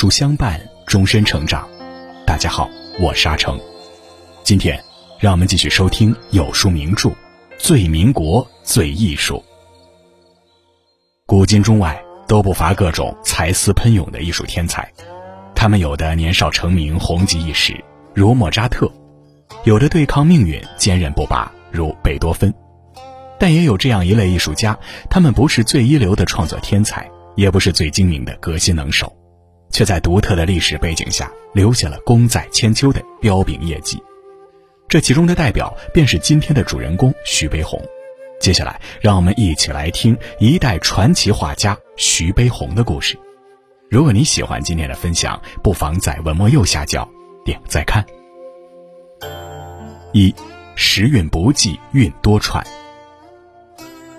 书相伴，终身成长。大家好，我是阿成。今天，让我们继续收听有书名著《最民国最艺术》。古今中外都不乏各种才思喷涌的艺术天才，他们有的年少成名，红极一时，如莫扎特；有的对抗命运，坚韧不拔，如贝多芬。但也有这样一类艺术家，他们不是最一流的创作天才，也不是最精明的革新能手，却在独特的历史背景下留下了功在千秋的彪炳业绩。这其中的代表便是今天的主人公徐悲鸿。接下来，让我们一起来听一代传奇画家徐悲鸿的故事。如果你喜欢今天的分享，不妨在文末右下角点再看。一，时运不济，运多舛。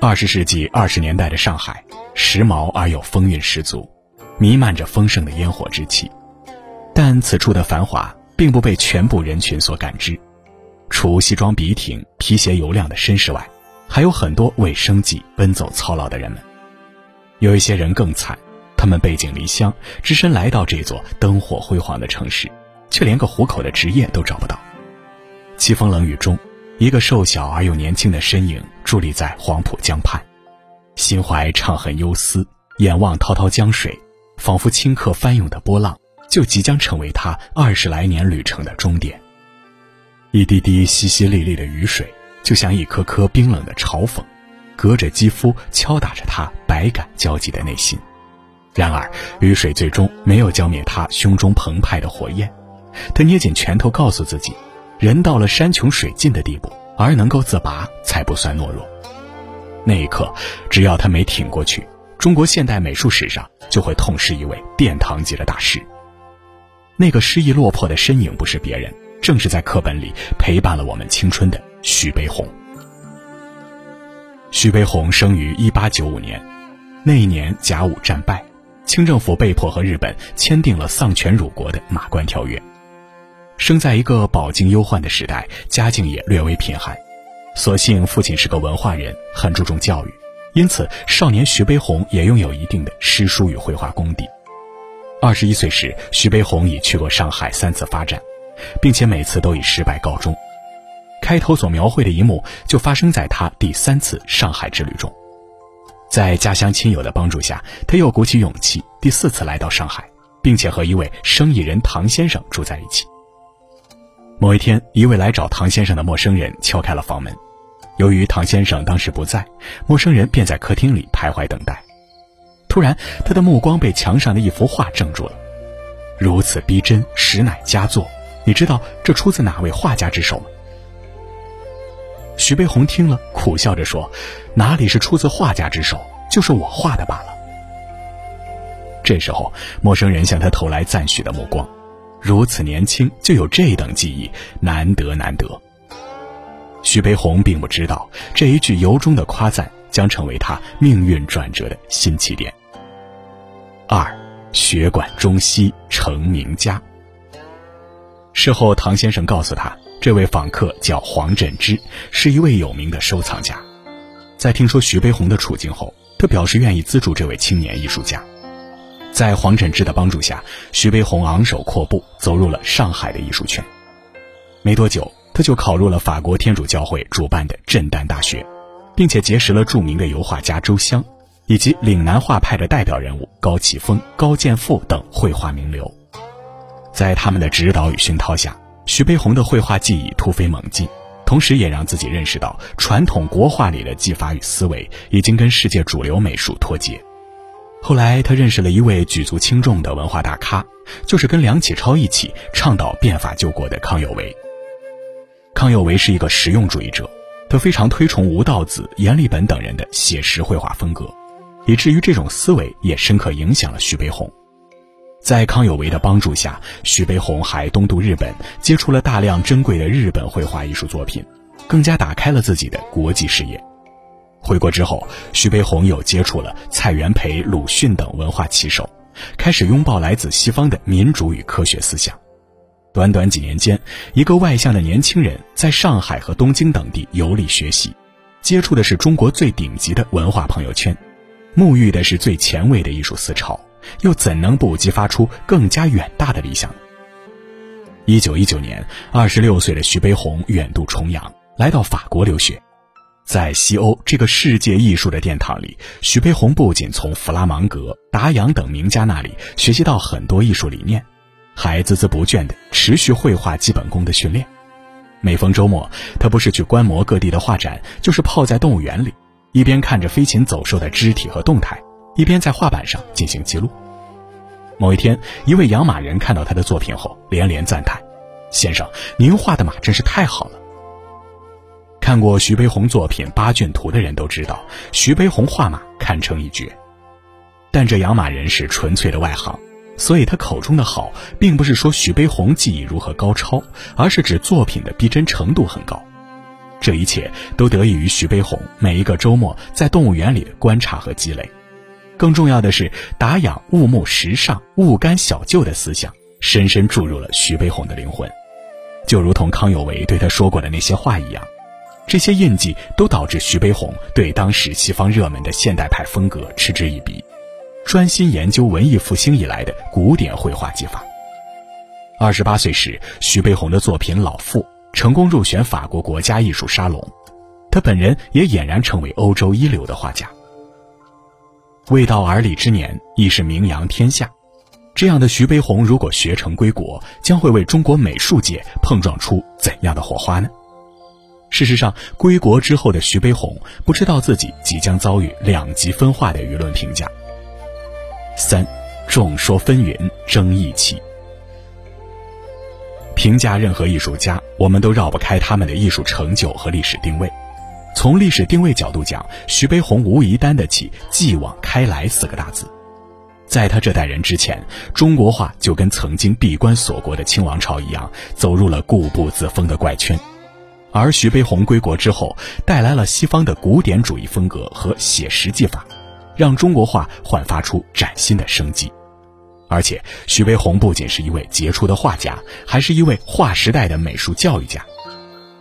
二十世纪二十年代的上海，时髦而又风韵十足，弥漫着丰盛的烟火之气。但此处的繁华并不被全部人群所感知，除西装笔挺、皮鞋油亮的绅士外，还有很多为生计奔走操劳的人们。有一些人更惨，他们背井离乡，只身来到这座灯火辉煌的城市，却连个糊口的职业都找不到。凄风冷雨中。一个瘦小而又年轻的身影伫立在黄浦江畔，心怀怅恨忧思，眼望滔滔江水，仿佛顷刻翻涌的波浪，就即将成为他二十来年旅程的终点。一滴滴淅淅沥沥的雨水，就像一颗颗冰冷的嘲讽，隔着肌肤敲打着他百感交集的内心。然而，雨水最终没有浇灭他胸中澎湃的火焰。他捏紧拳头，告诉自己。人到了山穷水尽的地步，而能够自拔，才不算懦弱。那一刻，只要他没挺过去，中国现代美术史上就会痛失一位殿堂级的大师。那个失意落魄的身影，不是别人，正是在课本里陪伴了我们青春的徐悲鸿。徐悲鸿生于一八九五年，那一年甲午战败，清政府被迫和日本签订了丧权辱国的《马关条约》。生在一个饱经忧患的时代，家境也略微贫寒。所幸父亲是个文化人，很注重教育，因此少年徐悲鸿也拥有一定的诗书与绘画功底。二十一岁时，徐悲鸿已去过上海三次发展，并且每次都以失败告终。开头所描绘的一幕就发生在他第三次上海之旅中。在家乡亲友的帮助下，他又鼓起勇气第四次来到上海，并且和一位生意人唐先生住在一起。某一天，一位来找唐先生的陌生人敲开了房门。由于唐先生当时不在，陌生人便在客厅里徘徊等待。突然，他的目光被墙上的一幅画怔住了。如此逼真，实乃佳作。你知道这出自哪位画家之手吗？徐悲鸿听了，苦笑着说：“哪里是出自画家之手，就是我画的罢了。”这时候，陌生人向他投来赞许的目光。如此年轻就有这等技艺，难得难得。徐悲鸿并不知道，这一句由衷的夸赞将成为他命运转折的新起点。二，学馆中西成名家。事后，唐先生告诉他，这位访客叫黄振之，是一位有名的收藏家。在听说徐悲鸿的处境后，他表示愿意资助这位青年艺术家。在黄振之的帮助下，徐悲鸿昂首阔步走入了上海的艺术圈。没多久，他就考入了法国天主教会主办的震旦大学，并且结识了著名的油画家周湘，以及岭南画派的代表人物高启峰、高剑父等绘画名流。在他们的指导与熏陶下，徐悲鸿的绘画技艺突飞猛进，同时也让自己认识到传统国画里的技法与思维已经跟世界主流美术脱节。后来，他认识了一位举足轻重的文化大咖，就是跟梁启超一起倡导变法救国的康有为。康有为是一个实用主义者，他非常推崇吴道子、阎立本等人的写实绘画风格，以至于这种思维也深刻影响了徐悲鸿。在康有为的帮助下，徐悲鸿还东渡日本，接触了大量珍贵的日本绘画艺术作品，更加打开了自己的国际视野。回国之后，徐悲鸿又接触了蔡元培、鲁迅等文化旗手，开始拥抱来自西方的民主与科学思想。短短几年间，一个外向的年轻人在上海和东京等地游历学习，接触的是中国最顶级的文化朋友圈，沐浴的是最前卫的艺术思潮，又怎能不激发出更加远大的理想？一九一九年，二十六岁的徐悲鸿远渡重洋，来到法国留学。在西欧这个世界艺术的殿堂里，徐悲鸿不仅从弗拉芒格、达扬等名家那里学习到很多艺术理念，还孜孜不倦地持续绘画基本功的训练。每逢周末，他不是去观摩各地的画展，就是泡在动物园里，一边看着飞禽走兽的肢体和动态，一边在画板上进行记录。某一天，一位养马人看到他的作品后，连连赞叹：“先生，您画的马真是太好了。”看过徐悲鸿作品《八骏图》的人都知道，徐悲鸿画马堪称一绝。但这养马人是纯粹的外行，所以他口中的好，并不是说徐悲鸿技艺如何高超，而是指作品的逼真程度很高。这一切都得益于徐悲鸿每一个周末在动物园里的观察和积累。更重要的是，打养物木时尚、物甘小就的思想，深深注入了徐悲鸿的灵魂。就如同康有为对他说过的那些话一样。这些印记都导致徐悲鸿对当时西方热门的现代派风格嗤之以鼻，专心研究文艺复兴以来的古典绘画技法。二十八岁时，徐悲鸿的作品《老妇》成功入选法国国家艺术沙龙，他本人也俨然成为欧洲一流的画家。未到而立之年，亦是名扬天下。这样的徐悲鸿，如果学成归国，将会为中国美术界碰撞出怎样的火花呢？事实上，归国之后的徐悲鸿不知道自己即将遭遇两极分化的舆论评价。三，众说纷纭，争议起。评价任何艺术家，我们都绕不开他们的艺术成就和历史定位。从历史定位角度讲，徐悲鸿无疑担得起“继往开来”四个大字。在他这代人之前，中国画就跟曾经闭关锁国的清王朝一样，走入了固步自封的怪圈。而徐悲鸿归国之后，带来了西方的古典主义风格和写实技法，让中国画焕发出崭新的生机。而且，徐悲鸿不仅是一位杰出的画家，还是一位划时代的美术教育家。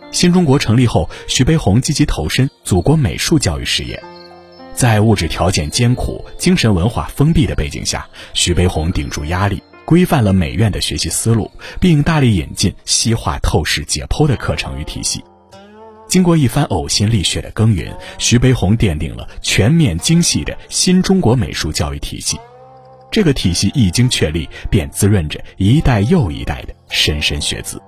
新中国成立后，徐悲鸿积极投身祖国美术教育事业。在物质条件艰苦、精神文化封闭的背景下，徐悲鸿顶住压力。规范了美院的学习思路，并大力引进西化透视解剖的课程与体系。经过一番呕心沥血的耕耘，徐悲鸿奠定了全面精细的新中国美术教育体系。这个体系一经确立，便滋润着一代又一代的莘莘学子。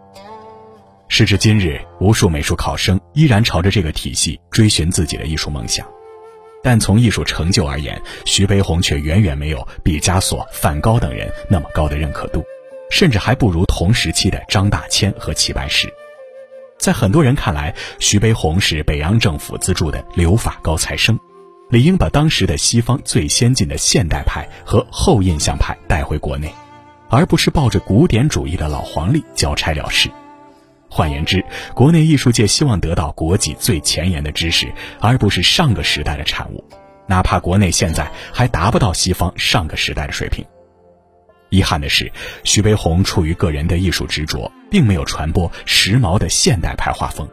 时至今日，无数美术考生依然朝着这个体系追寻自己的艺术梦想。但从艺术成就而言，徐悲鸿却远远没有毕加索、梵高等人那么高的认可度，甚至还不如同时期的张大千和齐白石。在很多人看来，徐悲鸿是北洋政府资助的留法高材生，理应把当时的西方最先进的现代派和后印象派带回国内，而不是抱着古典主义的老黄历交差了事。换言之，国内艺术界希望得到国际最前沿的知识，而不是上个时代的产物，哪怕国内现在还达不到西方上个时代的水平。遗憾的是，徐悲鸿出于个人的艺术执着，并没有传播时髦的现代派画风，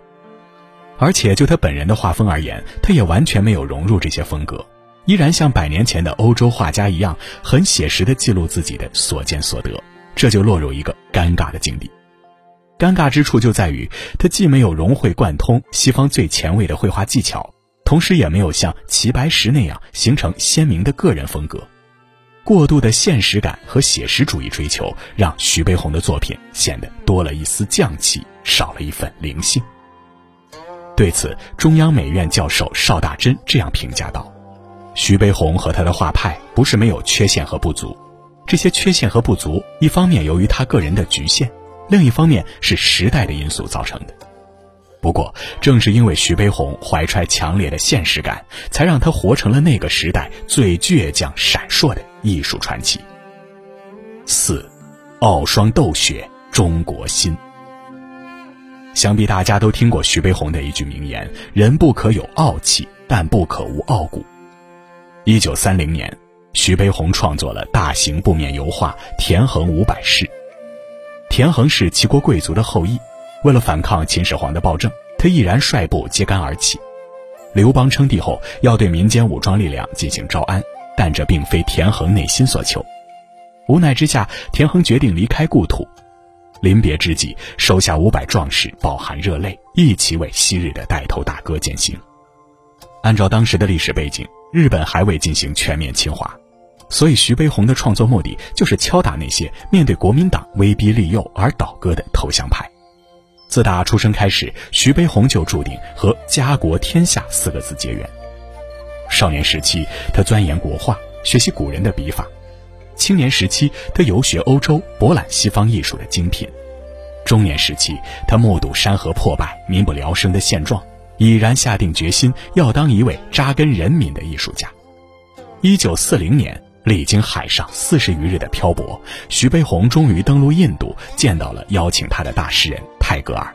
而且就他本人的画风而言，他也完全没有融入这些风格，依然像百年前的欧洲画家一样，很写实的记录自己的所见所得，这就落入一个尴尬的境地。尴尬之处就在于，他既没有融会贯通西方最前卫的绘画技巧，同时也没有像齐白石那样形成鲜明的个人风格。过度的现实感和写实主义追求，让徐悲鸿的作品显得多了一丝匠气，少了一份灵性。对此，中央美院教授邵大珍这样评价道：“徐悲鸿和他的画派不是没有缺陷和不足，这些缺陷和不足，一方面由于他个人的局限。”另一方面是时代的因素造成的。不过，正是因为徐悲鸿怀揣强烈的现实感，才让他活成了那个时代最倔强、闪烁的艺术传奇。四，傲霜斗雪，中国心。想必大家都听过徐悲鸿的一句名言：“人不可有傲气，但不可无傲骨。”一九三零年，徐悲鸿创作了大型布面油画《田横五百式》。田横是齐国贵族的后裔，为了反抗秦始皇的暴政，他毅然率部揭竿而起。刘邦称帝后，要对民间武装力量进行招安，但这并非田横内心所求。无奈之下，田横决定离开故土。临别之际，手下五百壮士饱含热泪，一起为昔日的带头大哥践行。按照当时的历史背景，日本还未进行全面侵华，所以徐悲鸿的创作目的就是敲打那些面对国民党威逼利诱而倒戈的投降派。自打出生开始，徐悲鸿就注定和“家国天下”四个字结缘。少年时期，他钻研国画，学习古人的笔法；青年时期，他游学欧洲，博览西方艺术的精品；中年时期，他目睹山河破败、民不聊生的现状，已然下定决心要当一位扎根人民的艺术家。一九四零年，历经海上四十余日的漂泊，徐悲鸿终于登陆印度，见到了邀请他的大诗人泰戈尔。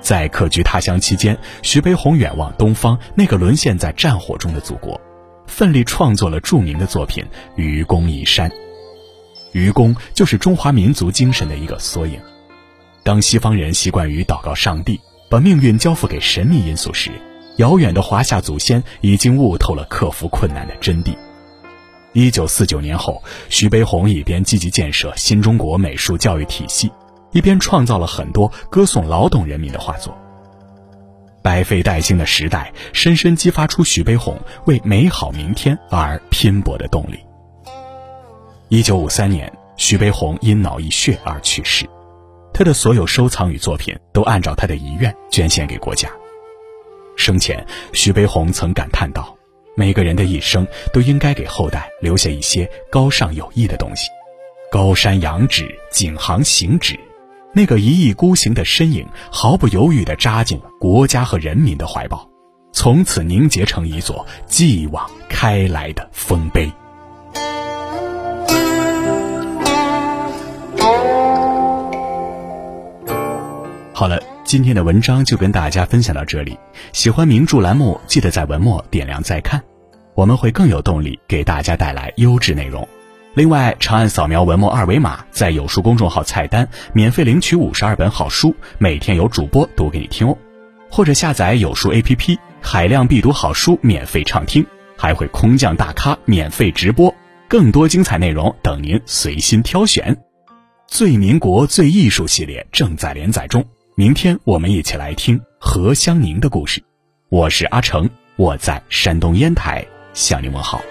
在客居他乡期间，徐悲鸿远望东方那个沦陷在战火中的祖国，奋力创作了著名的作品《愚公移山》。愚公就是中华民族精神的一个缩影。当西方人习惯于祷告上帝，把命运交付给神秘因素时，遥远的华夏祖先已经悟透了克服困难的真谛。一九四九年后，徐悲鸿一边积极建设新中国美术教育体系。一边创造了很多歌颂劳动人民的画作。百废待兴的时代，深深激发出徐悲鸿为美好明天而拼搏的动力。一九五三年，徐悲鸿因脑溢血而去世，他的所有收藏与作品都按照他的遗愿捐献给国家。生前，徐悲鸿曾感叹道：“每个人的一生都应该给后代留下一些高尚有益的东西。高山仰止，景行行止。”那个一意孤行的身影，毫不犹豫地扎进了国家和人民的怀抱，从此凝结成一座继往开来的丰碑。好了，今天的文章就跟大家分享到这里。喜欢名著栏目，记得在文末点亮再看，我们会更有动力给大家带来优质内容。另外，长按扫描文末二维码，在有书公众号菜单免费领取五十二本好书，每天有主播读给你听哦。或者下载有书 APP，海量必读好书免费畅听，还会空降大咖免费直播，更多精彩内容等您随心挑选。最民国最艺术系列正在连载中，明天我们一起来听何香凝的故事。我是阿成，我在山东烟台向您问好。